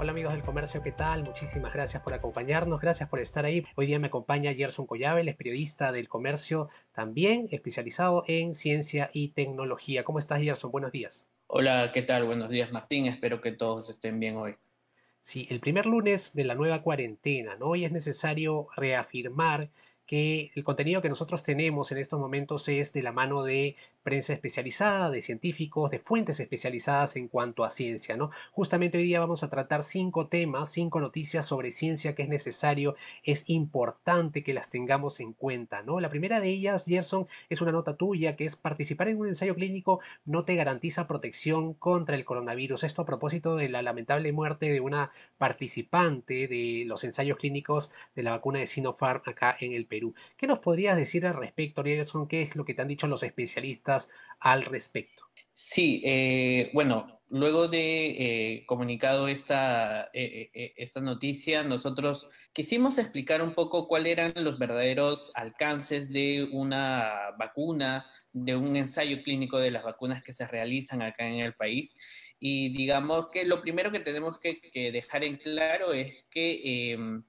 Hola amigos del comercio, ¿qué tal? Muchísimas gracias por acompañarnos, gracias por estar ahí. Hoy día me acompaña Gerson Collabel, es periodista del comercio, también especializado en ciencia y tecnología. ¿Cómo estás Gerson? Buenos días. Hola, ¿qué tal? Buenos días Martín, espero que todos estén bien hoy. Sí, el primer lunes de la nueva cuarentena, ¿no? Hoy es necesario reafirmar que el contenido que nosotros tenemos en estos momentos es de la mano de prensa especializada, de científicos, de fuentes especializadas en cuanto a ciencia, ¿no? Justamente hoy día vamos a tratar cinco temas, cinco noticias sobre ciencia que es necesario, es importante que las tengamos en cuenta, ¿no? La primera de ellas, Gerson, es una nota tuya que es participar en un ensayo clínico no te garantiza protección contra el coronavirus. Esto a propósito de la lamentable muerte de una participante de los ensayos clínicos de la vacuna de Sinopharm acá en el Perú. ¿Qué nos podrías decir al respecto, Gerson? ¿Qué es lo que te han dicho los especialistas al respecto. Sí, eh, bueno, luego de eh, comunicado esta, eh, esta noticia, nosotros quisimos explicar un poco cuáles eran los verdaderos alcances de una vacuna, de un ensayo clínico de las vacunas que se realizan acá en el país. Y digamos que lo primero que tenemos que, que dejar en claro es que em,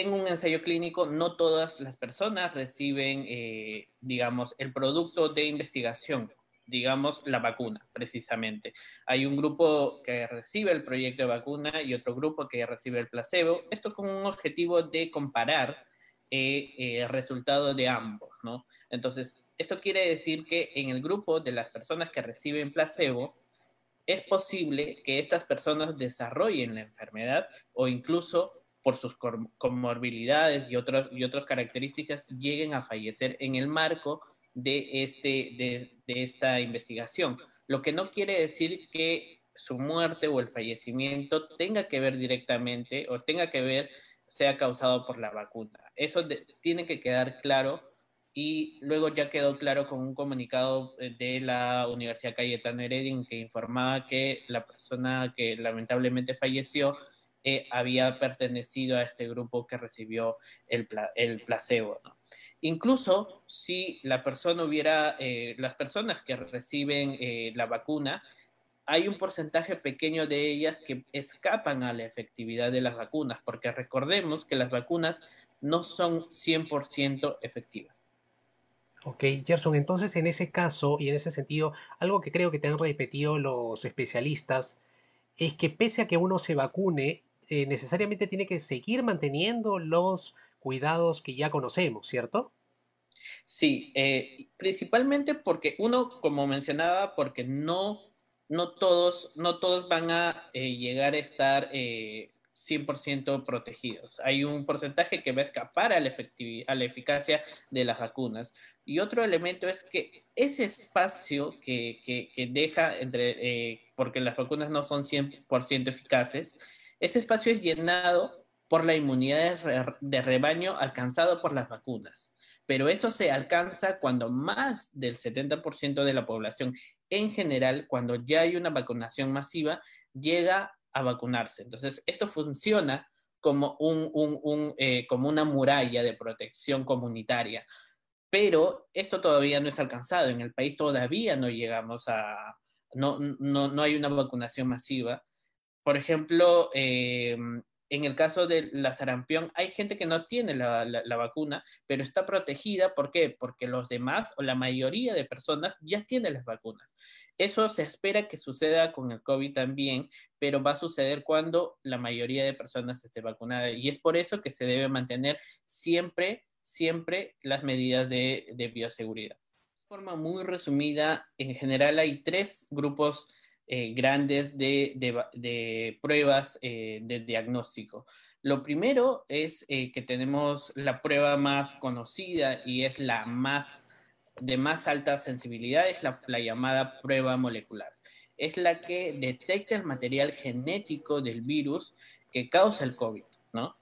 en un ensayo clínico no todas las personas reciben, eh, digamos, el producto de investigación, digamos, la vacuna, precisamente. Hay un grupo que recibe el proyecto de vacuna y otro grupo que recibe el placebo. Esto con un objetivo de comparar eh, eh, el resultado de ambos, ¿no? Entonces, esto quiere decir que en el grupo de las personas que reciben placebo, es posible que estas personas desarrollen la enfermedad o incluso por sus comorbilidades y, otras y otras características, lleguen a fallecer en el marco de, este, de, de esta investigación. Lo que no quiere decir que su muerte o el fallecimiento tenga que ver directamente o tenga que ver, sea causado por la vacuna. Eso tiene que quedar claro y luego ya quedó claro con un comunicado eh, de la Universidad Cayetano Heredia que informaba que la persona que lamentablemente falleció eh, había pertenecido a este grupo que recibió el, el placebo. Incluso si la persona hubiera, eh, las personas que reciben eh, la vacuna, hay un porcentaje pequeño de ellas que escapan a la efectividad de las vacunas, porque recordemos que las vacunas no son 100% efectivas. Ok, Gerson, entonces en ese caso y en ese sentido, algo que creo que te han repetido los especialistas es que pese a que uno se vacune, eh, necesariamente tiene que seguir manteniendo los cuidados que ya conocemos, ¿cierto? Sí, eh, principalmente porque uno, como mencionaba, porque no, no, todos, no todos van a eh, llegar a estar 100% protegidos. Hay un porcentaje que va a escapar a la, a la eficacia de las vacunas. Y otro elemento es que ese espacio que, que, deja entre, porque las vacunas no son 100% eficaces, ese espacio es llenado por la inmunidad de rebaño alcanzado por las vacunas, pero eso se alcanza cuando más del 70% de la población en general, cuando ya hay una vacunación masiva, llega a vacunarse. Entonces, esto funciona eh, como una muralla de protección comunitaria, pero esto todavía no es alcanzado. En el país todavía no llegamos a, no, no, no hay una vacunación masiva por ejemplo, em, en el caso de la sarampión, hay gente que no tiene la, vacuna, pero está protegida. ¿Por qué? Porque los demás o la mayoría de personas ya tienen las vacunas. Eso se espera que suceda con el COVID también, pero va a suceder cuando la mayoría de personas esté vacunada. Y es por eso que se debe mantener siempre, siempre las medidas de, de bioseguridad. De forma muy resumida, en general hay tres grupos eh, grandes de, pruebas eh, de diagnóstico. Lo primero es eh, que tenemos la prueba más conocida y es la más de más alta sensibilidad, es la, la llamada prueba molecular. Es la que detecta el material genético del virus que causa el COVID, ¿no?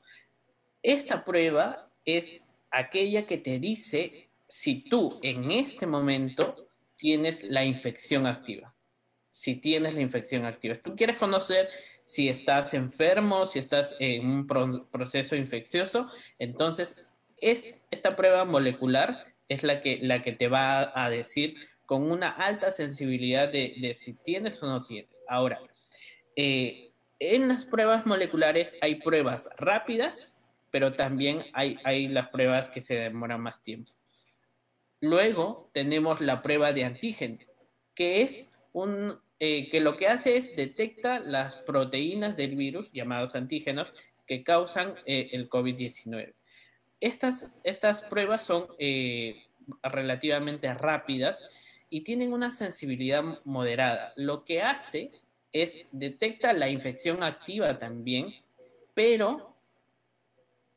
Esta prueba es aquella que te dice si tú en este momento tienes la infección activa. Si tienes la infección activa. Tú quieres conocer si estás enfermo, si estás en un proceso infeccioso, entonces esta prueba molecular es la que, la que te va a decir con una alta sensibilidad de, si tienes o no tienes. Ahora, eh, en las pruebas moleculares hay pruebas rápidas, pero también hay, hay las pruebas que se demoran más tiempo. Luego tenemos la prueba de antígeno, que es un, eh, que lo que hace es detecta las proteínas del virus, llamados antígenos, que causan eh, el COVID-19. Estas, estas pruebas son relativamente rápidas y tienen una sensibilidad moderada. Lo que hace es detecta la infección activa también, pero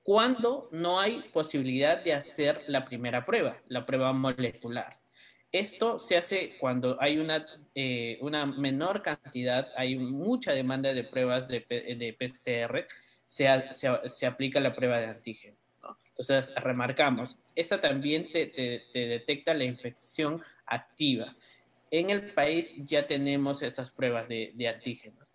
cuando no hay posibilidad de hacer la primera prueba, la prueba molecular. Esto se hace cuando hay una, eh, una menor cantidad, hay mucha demanda de pruebas de, de PCR, se, se, aplica la prueba de antígeno. Entonces, remarcamos, esta también te, te detecta la infección activa. En el país ya tenemos estas pruebas de, antígenos.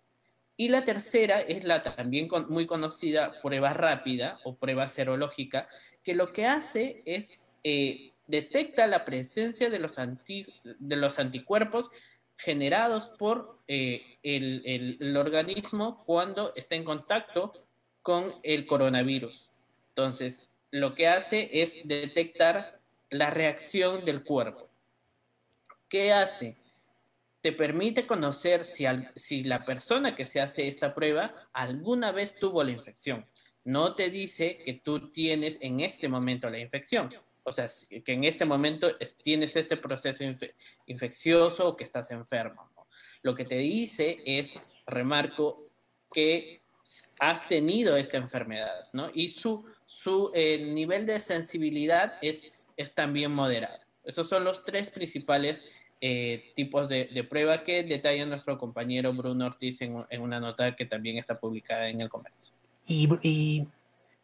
Y la tercera es la también muy conocida prueba rápida o prueba serológica, que lo que hace es eh, detecta la presencia de los, de los anticuerpos generados por eh, el, el, organismo cuando está en contacto con el coronavirus. Entonces, lo que hace es detectar la reacción del cuerpo. ¿Qué hace? Te permite conocer si, si la persona que se hace esta prueba alguna vez tuvo la infección. No te dice que tú tienes en este momento la infección. O sea, que en este momento tienes este proceso infeccioso o que estás enfermo. Lo que te dice es, remarco, que has tenido esta enfermedad, ¿no? Y su, su eh, nivel de sensibilidad es, es también moderado. Esos son los tres principales eh, tipos de, prueba que detalla nuestro compañero Bruno Ortiz en, una nota que también está publicada en el comercio. Y, y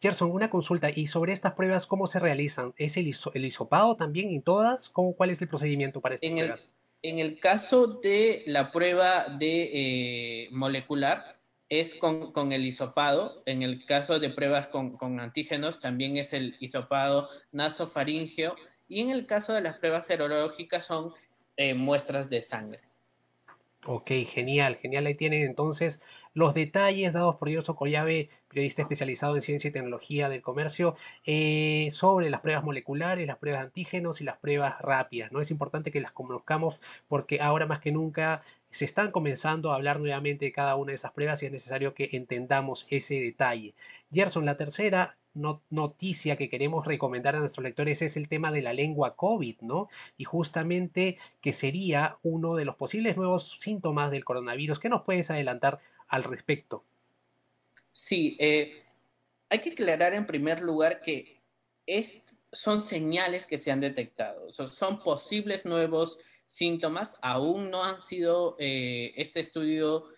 Gerson, una consulta, ¿y sobre estas pruebas cómo se realizan? ¿Es el, el hisopado también en todas? ¿Cómo, ¿Cuál es el procedimiento para estas en pruebas? El, en el caso de la prueba de eh, molecular, es con, con, el hisopado. En el caso de pruebas con, con, antígenos, también es el hisopado nasofaringeo. Y en el caso de las pruebas serológicas son eh, muestras de sangre. Ok, genial, genial. Ahí tienen entonces los detalles dados por Yoso Collave, periodista especializado en ciencia y tecnología del comercio, eh, sobre las pruebas moleculares, las pruebas de antígenos y las pruebas rápidas. ¿no? Es importante que las conozcamos porque ahora más que nunca se están comenzando a hablar nuevamente de cada una de esas pruebas y es necesario que entendamos ese detalle. Gerson, la tercera noticia que queremos recomendar a nuestros lectores es el tema de la lengua COVID, ¿no? Y justamente que sería uno de los posibles nuevos síntomas del coronavirus. ¿Qué nos puedes adelantar al respecto? Sí, eh, hay que aclarar en primer lugar que son señales que se han detectado, son, posibles nuevos síntomas, aún no han sido, eh, este estudio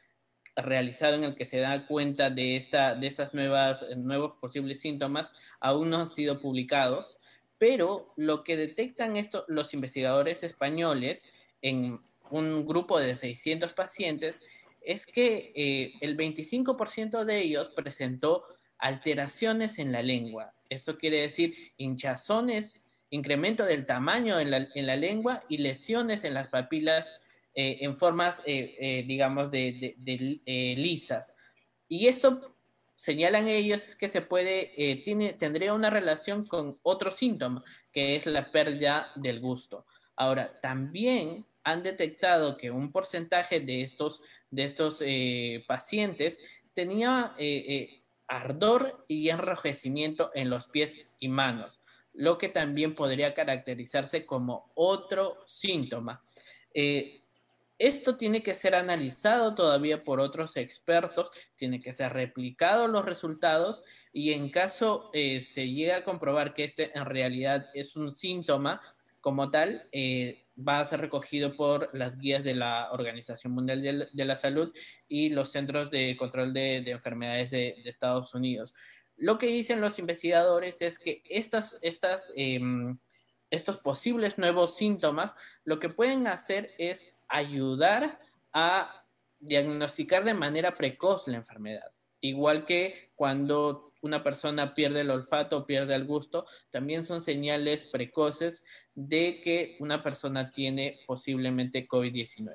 realizado en el que se da cuenta de, esta, de estas nuevas, nuevos posibles síntomas aún no han sido publicados, pero lo que detectan esto, los investigadores españoles en un grupo de 600 pacientes es que eh, el 25% de ellos presentó alteraciones en la lengua. Esto quiere decir hinchazones, incremento del tamaño en la, en la lengua y lesiones en las papilas eh, en formas, eh, digamos, de, lisas. Y esto señalan ellos que se puede, tiene, tendría una relación con otro síntoma, que es la pérdida del gusto. Ahora, también han detectado que un porcentaje de estos, de estos pacientes tenía ardor y enrojecimiento en los pies y manos, lo que también podría caracterizarse como otro síntoma. Esto tiene que ser analizado todavía por otros expertos, tiene que ser replicado los resultados y en caso eh, se llegue a comprobar que este en realidad es un síntoma como tal, eh, va a ser recogido por las guías de la Organización Mundial de, la Salud y los Centros de Control de, Enfermedades de, Estados Unidos. Lo que dicen los investigadores es que estas, estas, em, estos posibles nuevos síntomas lo que pueden hacer es ayudar a diagnosticar de manera precoz la enfermedad. Igual que cuando una persona pierde el olfato pierde el gusto, también son señales precoces de que una persona tiene posiblemente COVID-19.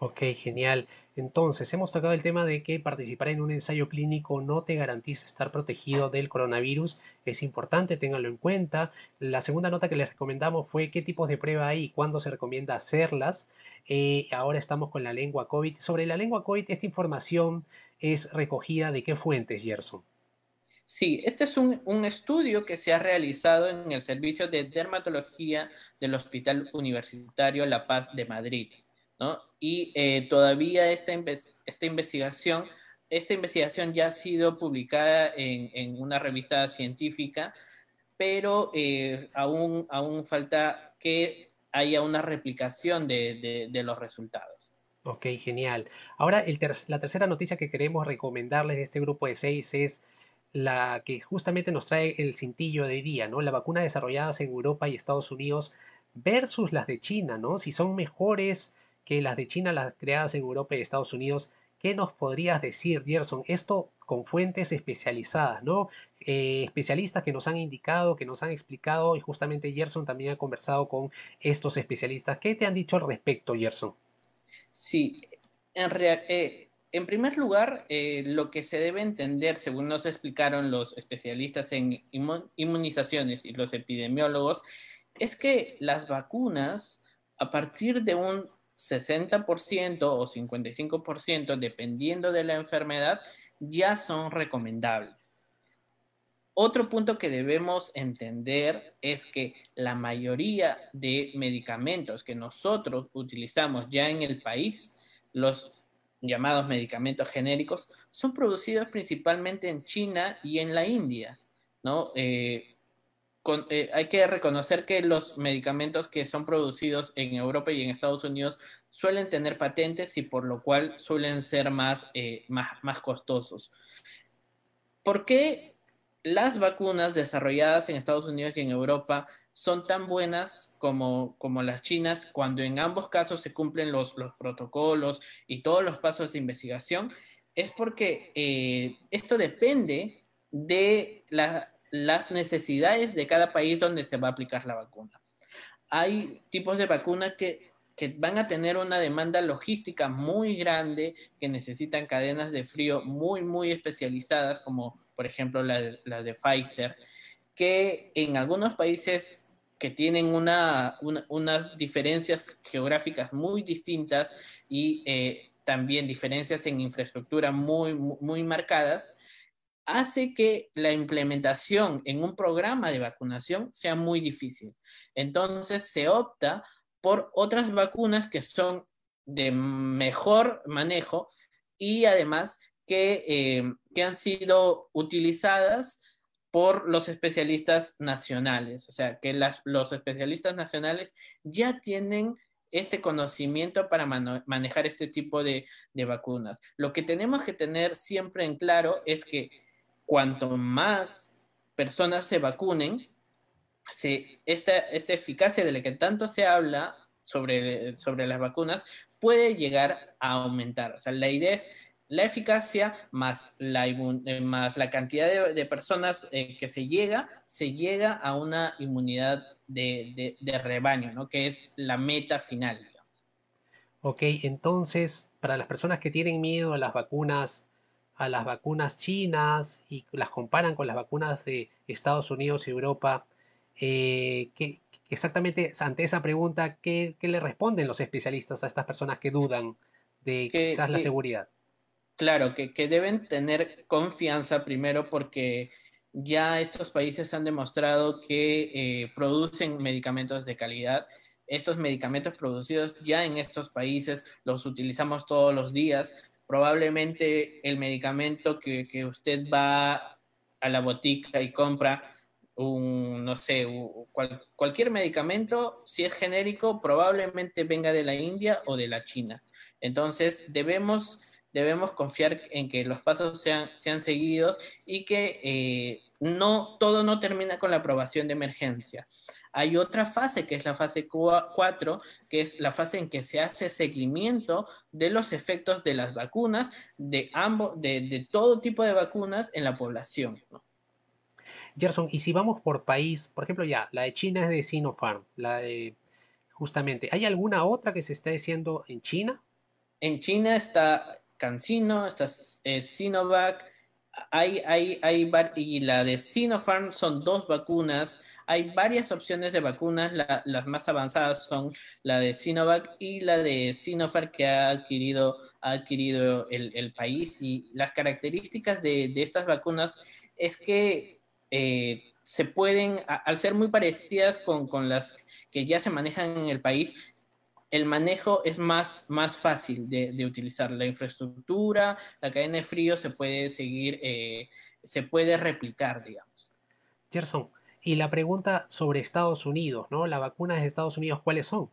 Ok, genial. Entonces, hemos tocado el tema de que participar en un ensayo clínico no te garantiza estar protegido del coronavirus. Es importante, ténganlo en cuenta. La segunda nota que les recomendamos fue qué tipos de prueba hay y cuándo se recomienda hacerlas. Eh, ahora estamos con la lengua COVID. Sobre la lengua COVID, esta información es recogida de qué fuentes, Gerson. Sí, este es un, un, estudio que se ha realizado en el Servicio de Dermatología del Hospital Universitario La Paz de Madrid. Y eh, todavía esta, esta investigación, esta investigación ya ha sido publicada en, una revista científica, pero eh, aún, aún falta que haya una replicación de, los resultados. Ok, genial. Ahora, la tercera noticia que queremos recomendarles de este grupo de seis es la que justamente nos trae el cintillo de día, ¿no? La vacuna desarrolladas en Europa y Estados Unidos versus las de China, ¿no? Si son mejores que las de China, las creadas en Europa y Estados Unidos. ¿Qué nos podrías decir, Gerson? Esto con fuentes especializadas, ¿no? Eh, especialistas que nos han indicado, que nos han explicado, y justamente Gerson también ha conversado con estos especialistas. ¿Qué te han dicho al respecto, Gerson? Sí, en, eh, en primer lugar, eh, lo que se debe entender, según nos explicaron los especialistas en inmunizaciones y los epidemiólogos, es que las vacunas, a partir de un 60% o 55%, dependiendo de la enfermedad, ya son recomendables. Otro punto que debemos entender es que la mayoría de medicamentos que nosotros utilizamos ya en el país, los llamados medicamentos genéricos, son producidos principalmente en China y en la India, ¿no? Eh, eh, hay que reconocer que los medicamentos que son producidos en Europa y en Estados Unidos suelen tener patentes y por lo cual suelen ser más, eh, más, costosos. ¿Por qué las vacunas desarrolladas en Estados Unidos y en Europa son tan buenas como, como las chinas cuando en ambos casos se cumplen los, protocolos y todos los pasos de investigación? Es porque eh, esto depende de la las necesidades de cada país donde se va a aplicar la vacuna. Hay tipos de vacunas que, van a tener una demanda logística muy grande, que necesitan cadenas de frío muy, muy especializadas, como por ejemplo las la de Pfizer, que en algunos países que tienen una, unas diferencias geográficas muy distintas y eh, también diferencias en infraestructura muy, muy marcadas, hace que la implementación en un programa de vacunación sea muy difícil. Entonces se opta por otras vacunas que son de mejor manejo y además que, eh, han sido utilizadas por los especialistas nacionales. O sea, que los especialistas nacionales ya tienen este conocimiento para manejar este tipo de, de vacunas. Lo que tenemos que tener siempre en claro es que cuanto más personas se vacunen, esta, eficacia de la que tanto se habla sobre, sobre las vacunas puede llegar a aumentar. O sea, la idea es la eficacia más la, eh, más la cantidad de, personas eh, que se llega, se llega a una inmunidad de, de, rebaño, ¿no? que es la meta final. Digamos. Ok, entonces, para las personas que tienen miedo a las vacunas a las vacunas chinas y las comparan con las vacunas de Estados Unidos y Europa, eh, exactamente ante esa pregunta, ¿qué, le responden los especialistas a estas personas que dudan de quizás la seguridad? Claro, que, deben tener confianza primero porque ya estos países han demostrado que eh, producen medicamentos de calidad. Estos medicamentos producidos ya en estos países los utilizamos todos los días probablemente el medicamento que, usted va a la botica y compra, no sé, cualquier medicamento, si es genérico, probablemente venga de la India o de la China. Entonces, debemos, debemos confiar en que los pasos sean, sean seguidos y que eh, no, todo no termina con la aprobación de emergencia. Hay otra fase, que es la fase 4, que es la fase en que se hace seguimiento de los efectos de las vacunas, de, ambos, de, todo tipo de vacunas en la población. Gerson, y si vamos por país, por ejemplo, ya, la de China es de Sinopharm, la de, justamente, ¿hay alguna otra que se está haciendo en China? En China está CanSino, está eh, Sinovac, hay, hay, hay, y la de Sinopharm son dos vacunas. Hay varias opciones de vacunas. las más avanzadas son la de Sinovac y la de Sinopharm que ha adquirido, ha adquirido el, país. Y las características de, de estas vacunas es que eh, se pueden, al ser muy parecidas con, con las que ya se manejan en el país, el manejo es más, más fácil de, utilizar. La infraestructura, la cadena de frío se puede seguir, eh, se puede replicar, digamos. Gerson, y la pregunta sobre Estados Unidos, ¿no? Las vacunas de Estados Unidos, ¿cuáles son?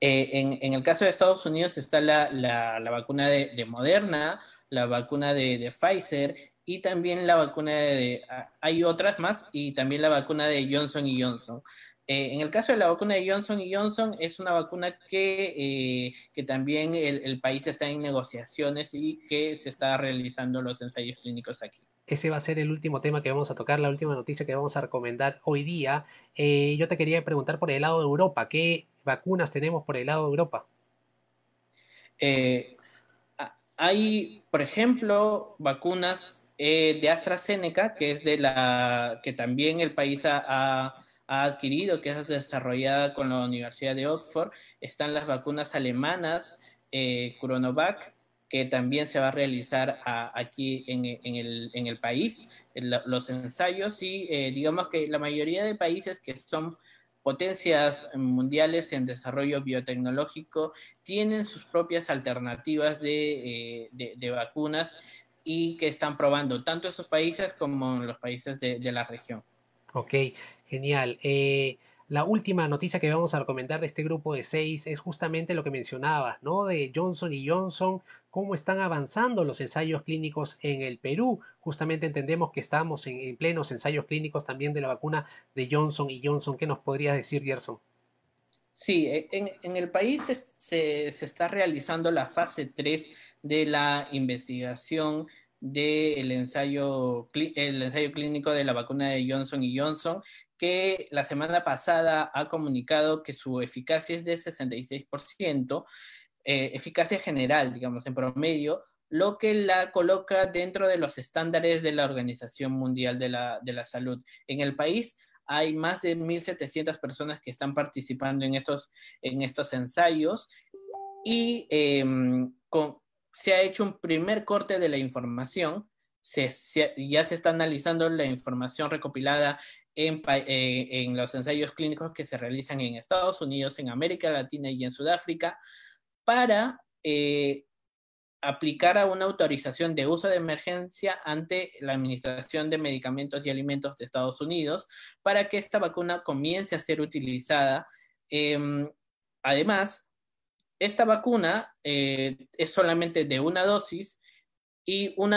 Eh, en, el caso de Estados Unidos está la, vacuna de, Moderna, la vacuna de, de, Pfizer y también la vacuna de, hay otras más, y también la vacuna de Johnson y Johnson. Eh, en el caso de la vacuna de Johnson y Johnson, es una vacuna que, eh, que también el, país está en negociaciones y que se está realizando los ensayos clínicos aquí. Ese va a ser el último tema que vamos a tocar, la última noticia que vamos a recomendar hoy día. Eh, yo te quería preguntar por el lado de Europa, ¿qué vacunas tenemos por el lado de Europa? hay, por ejemplo, vacunas de AstraZeneca, que es de la que también el país ha ha adquirido, que es desarrollada con la Universidad de Oxford. Están las vacunas alemanas, eh, Curonovac, que también se va a realizar aquí en, el, país, los ensayos, y eh, digamos que la mayoría de países que son potencias mundiales en desarrollo biotecnológico tienen sus propias alternativas de, eh, vacunas y que están probando tanto esos países como los países de, de la región. Ok, Genial. Eh, la última noticia que vamos a recomendar de este grupo de seis es justamente lo que mencionabas, ¿no? De Johnson y Johnson, cómo están avanzando los ensayos clínicos en el Perú. Justamente entendemos que estamos en, plenos ensayos clínicos también de la vacuna de Johnson y Johnson. ¿Qué nos podrías decir, Gerson? Sí, e, en, el país se, se, está realizando la fase 3 de la investigación del ensayo, el ensayo clínico de la vacuna de Johnson y Johnson que la semana pasada ha comunicado que su eficacia es de 66%, eh, eficacia general, digamos, en promedio, lo que la coloca dentro de los estándares de la Organización Mundial de la, Salud. En el país hay más de 1.700 personas que están participando en estos, en estos ensayos y em, se ha hecho un primer corte de la información. ya se está analizando la información recopilada eh, en, los ensayos clínicos que se realizan en Estados Unidos, en América Latina y en Sudáfrica para eh, aplicar a una autorización de uso de emergencia ante la Administración de Medicamentos y Alimentos de Estados Unidos para que esta vacuna comience a ser utilizada. Em, además, esta vacuna eh, es solamente de una dosis y un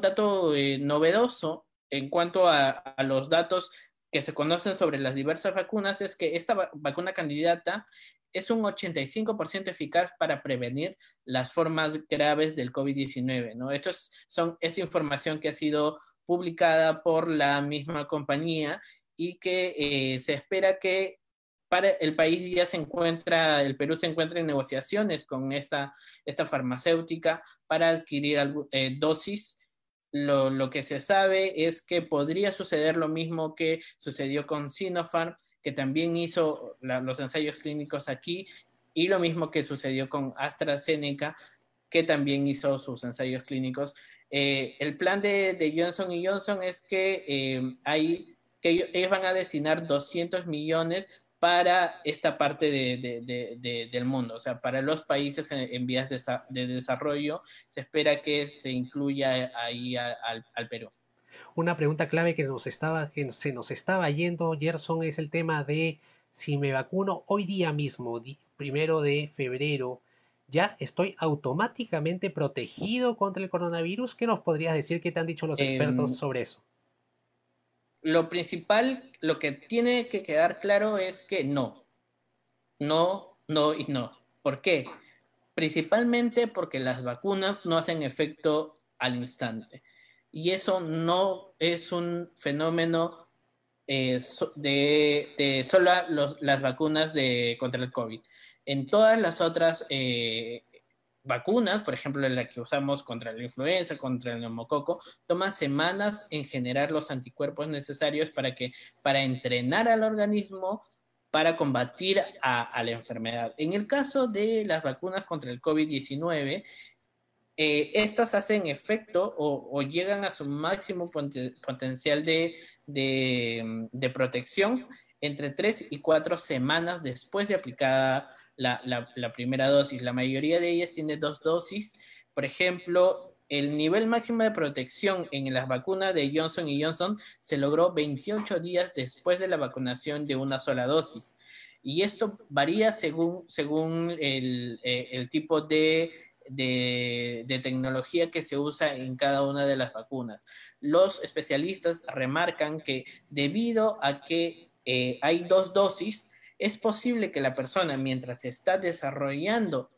dato novedoso en cuanto a, los datos que se conocen sobre las diversas vacunas es que esta vacuna candidata es un 85% eficaz para prevenir las formas graves del COVID-19. ¿no? Esto es, son, información que ha sido publicada por la misma compañía y que eh, se espera que el país ya se encuentra, el Perú se encuentra en negociaciones con esta, esta farmacéutica para adquirir eh, dosis lo, que se sabe es que podría suceder lo mismo que sucedió con Sinopharm, que también hizo los ensayos clínicos aquí, y lo mismo que sucedió con AstraZeneca, que también hizo sus ensayos clínicos. Eh, el plan de, Johnson y Johnson es que, eh, hay, que ellos van a destinar 200 millones para esta parte del mundo, o sea, para los países en, vías de, desarrollo, se espera que se incluya ahí al, Perú. Una pregunta clave que, nos estaba, que se nos estaba yendo, Gerson, es el tema de si me vacuno hoy día mismo, primero de febrero, ya estoy automáticamente protegido contra el coronavirus. ¿Qué nos podrías decir? ¿Qué te han dicho los expertos em, sobre eso? Lo principal, lo que tiene que quedar claro es que no. No, no y no. ¿Por qué? Principalmente porque las vacunas no hacen efecto al instante. Y eso no es un fenómeno eh, de, solo las vacunas de, contra el COVID. En todas las otras eh, vacunas, por ejemplo, la que usamos contra la influenza, contra el neumococo, toma semanas en generar los anticuerpos necesarios para que para entrenar al organismo para combatir a, la enfermedad. En el caso de las vacunas contra el COVID-19, eh, estas hacen efecto o, llegan a su máximo potencial de, de, protección entre tres y cuatro semanas después de aplicada la, primera dosis. La mayoría de ellas tiene dos dosis. Por ejemplo, el nivel máximo de protección en las vacunas de Johnson y Johnson se logró 28 días después de la vacunación de una sola dosis. Y esto varía según, según el, eh, tipo de de, tecnología que se usa en cada una de las vacunas. Los especialistas remarcan que debido a que eh, hay dos dosis, es posible que la persona, mientras está desarrollando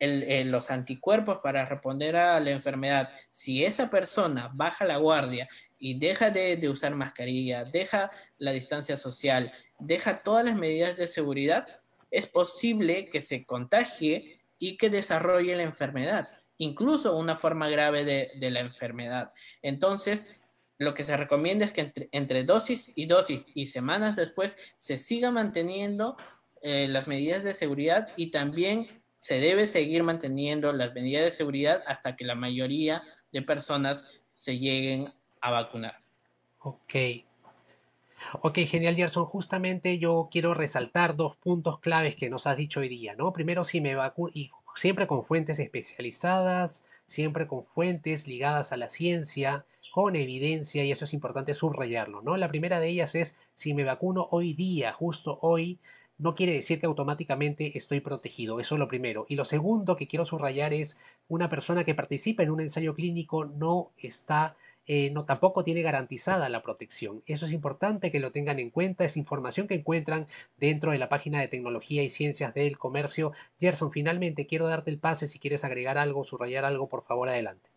los anticuerpos para responder a la enfermedad, si esa persona baja la guardia y deja de, de usar mascarilla, deja la distancia social, deja todas las medidas de seguridad, es posible que se contagie y que desarrolle la enfermedad, incluso una forma grave de, la enfermedad. Entonces, lo que se recomienda es que entre, dosis y dosis y semanas después se siga manteniendo eh, las medidas de seguridad y también se debe seguir manteniendo las medidas de seguridad hasta que la mayoría de personas se lleguen a vacunar. Ok. Ok, genial, Gerson. Justamente yo quiero resaltar dos puntos claves que nos has dicho hoy día, ¿no? Primero, si me vacuno, y siempre con fuentes especializadas, siempre con fuentes ligadas a la ciencia, con evidencia, y eso es importante subrayarlo, ¿no? La primera de ellas es, si me vacuno hoy día, justo hoy, no quiere decir que automáticamente estoy protegido, eso es lo primero. Y lo segundo que quiero subrayar es, una persona que participa en un ensayo clínico no está eh, no, tampoco tiene garantizada la protección. Eso es importante que lo tengan en cuenta, es información que encuentran dentro de la página de tecnología y ciencias del comercio. Gerson, finalmente quiero darte el pase, si quieres agregar algo, subrayar algo, por favor, adelante.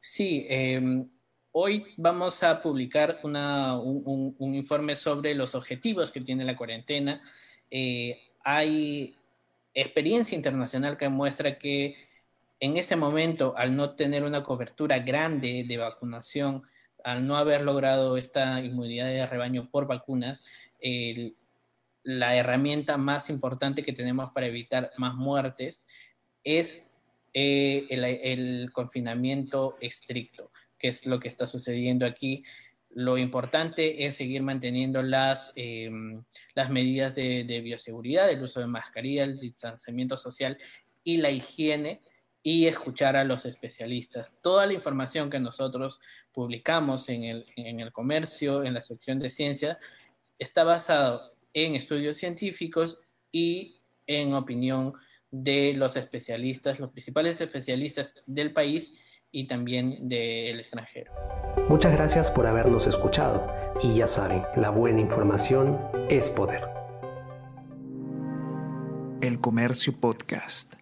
Sí, em, hoy vamos a publicar un, informe sobre los objetivos que tiene la cuarentena. Eh, hay experiencia internacional que muestra que en ese momento, al no tener una cobertura grande de vacunación, al no haber logrado esta inmunidad de rebaño por vacunas, la herramienta más importante que tenemos para evitar más muertes es eh, el, confinamiento estricto, que es lo que está sucediendo aquí. Lo importante es seguir manteniendo las, em, las medidas de, bioseguridad, el uso de mascarilla, el distanciamiento social y la higiene y escuchar a los especialistas. Toda la información que nosotros publicamos en el, comercio, en la sección de ciencia, está basada en estudios científicos y en opinión de los especialistas, los principales especialistas del país y también del extranjero. Muchas gracias por habernos escuchado y ya saben, la buena información es poder. El Comercio Podcast.